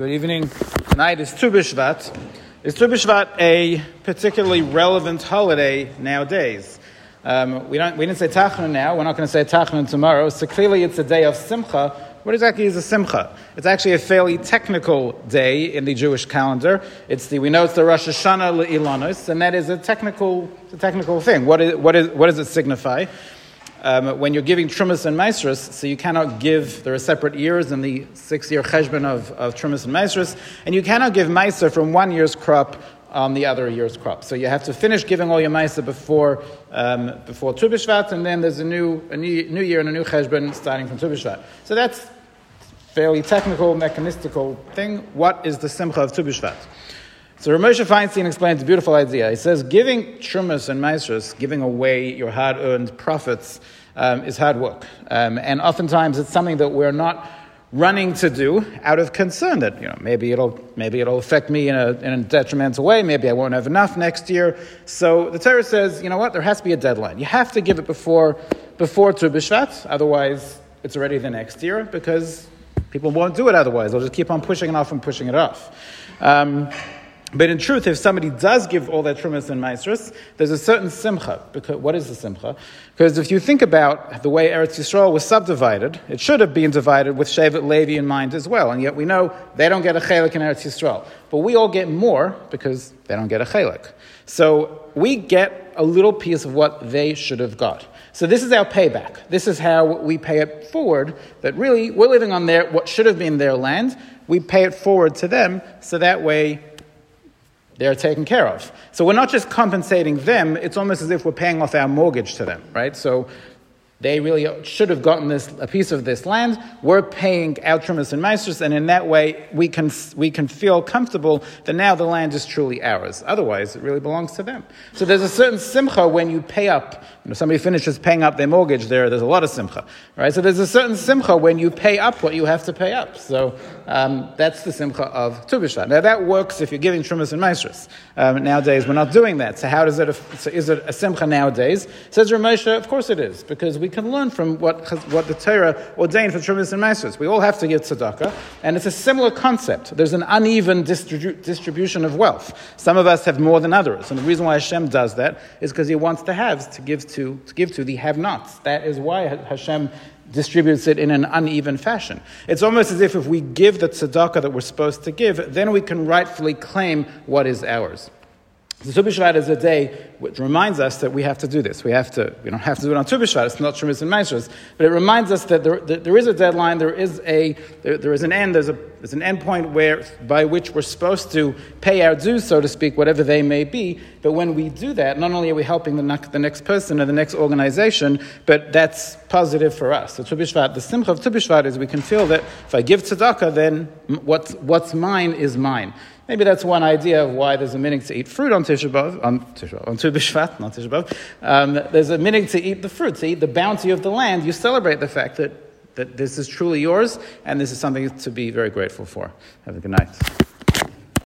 Good evening. Tonight is Tu B'Shvat. Is Tu B'Shvat a particularly relevant holiday nowadays? Um, we, don't, we didn't say Tachnun now. We're not going to say Tachnun tomorrow. So clearly it's a day of Simcha. What exactly is a Simcha? It's actually a fairly technical day in the Jewish calendar. It's the, we know it's the Rosh Hashanah Le'ilanos, and that is a technical, a technical thing. What, is, what, is, what does it signify? Um, when you're giving trumas and maestras, so you cannot give, there are separate years in the six year cheshbon of, of trumas and maestras, and you cannot give maestr from one year's crop on the other year's crop. So you have to finish giving all your maestr before, um, before Tu B'Shvat, and then there's a new, a new, new year and a new cheshbon starting from Tu B'Shvat. So that's fairly technical, mechanistical thing. What is the simcha of Tu B'Shvat? So Ramosha Feinstein explains a beautiful idea. He says, giving trumas and maestras, giving away your hard-earned profits, um, is hard work. Um, and oftentimes it's something that we're not running to do out of concern that, you know, maybe it'll, maybe it'll affect me in a, in a detrimental way, maybe I won't have enough next year. So the Torah says, you know what, there has to be a deadline. You have to give it before, before Tu B'Shvat, otherwise it's already the next year, because people won't do it otherwise. They'll just keep on pushing it off and pushing it off. Um, but in truth, if somebody does give all their trumas and maestras, there's a certain simcha. Because, what is the simcha? Because if you think about the way Eretz Yisrael was subdivided, it should have been divided with Shevet Levi in mind as well. And yet we know they don't get a chelik in Eretz Yisrael. But we all get more because they don't get a chelik. So we get a little piece of what they should have got. So this is our payback. This is how we pay it forward. That really we're living on their what should have been their land. We pay it forward to them, so that way they're taken care of. So we're not just compensating them, it's almost as if we're paying off our mortgage to them, right? So they really should have gotten this, a piece of this land. We're paying Altrimus and Meisters, and in that way, we can, we can feel comfortable that now the land is truly ours. Otherwise, it really belongs to them. So there's a certain simcha when you pay up. You know, somebody finishes paying up their mortgage there, there's a lot of simcha. Right? So there's a certain simcha when you pay up what you have to pay up. So um, that's the simcha of Tu B'Shvat. Now that works if you're giving Trumas and Meisters. Um, nowadays, we're not doing that. So how does it, so is it a simcha nowadays? Says Ramosha, of course it is, because we can learn from what, what the Torah ordained for Trumas and Meisters. We all have to give tzedakah, and it's a similar concept. There's an uneven distribu- distribution of wealth. Some of us have more than others, and the reason why Hashem does that is because He wants the haves to give to, to give to the have-nots. That is why Hashem distributes it in an uneven fashion. It's almost as if if we give the tzedakah that we're supposed to give, then we can rightfully claim what is ours. The Tu is a day which reminds us that we have to do this. We have to, we don't have to do it on Tu B'Shvat, it's not Shemitz and Maestros, but it reminds us that there, there is a deadline, there is, a, there, there is an end, there's, a, there's an end point where, by which we're supposed to pay our dues, so to speak, whatever they may be. But when we do that, not only are we helping the, the next person or the next organization, but that's positive for us. So Tu the simcha of Tu B'Shvat is we can feel that if I give tzedakah, then what's, what's mine is mine. Maybe that's one idea of why there's a meaning to eat fruit on Tisha B'Av, on, Tisha, on Tu B'Shvat, not Tisha B'Av. Um, there's a meaning to eat the fruit, to eat the bounty of the land. You celebrate the fact that, that this is truly yours, and this is something to be very grateful for. Have a good night.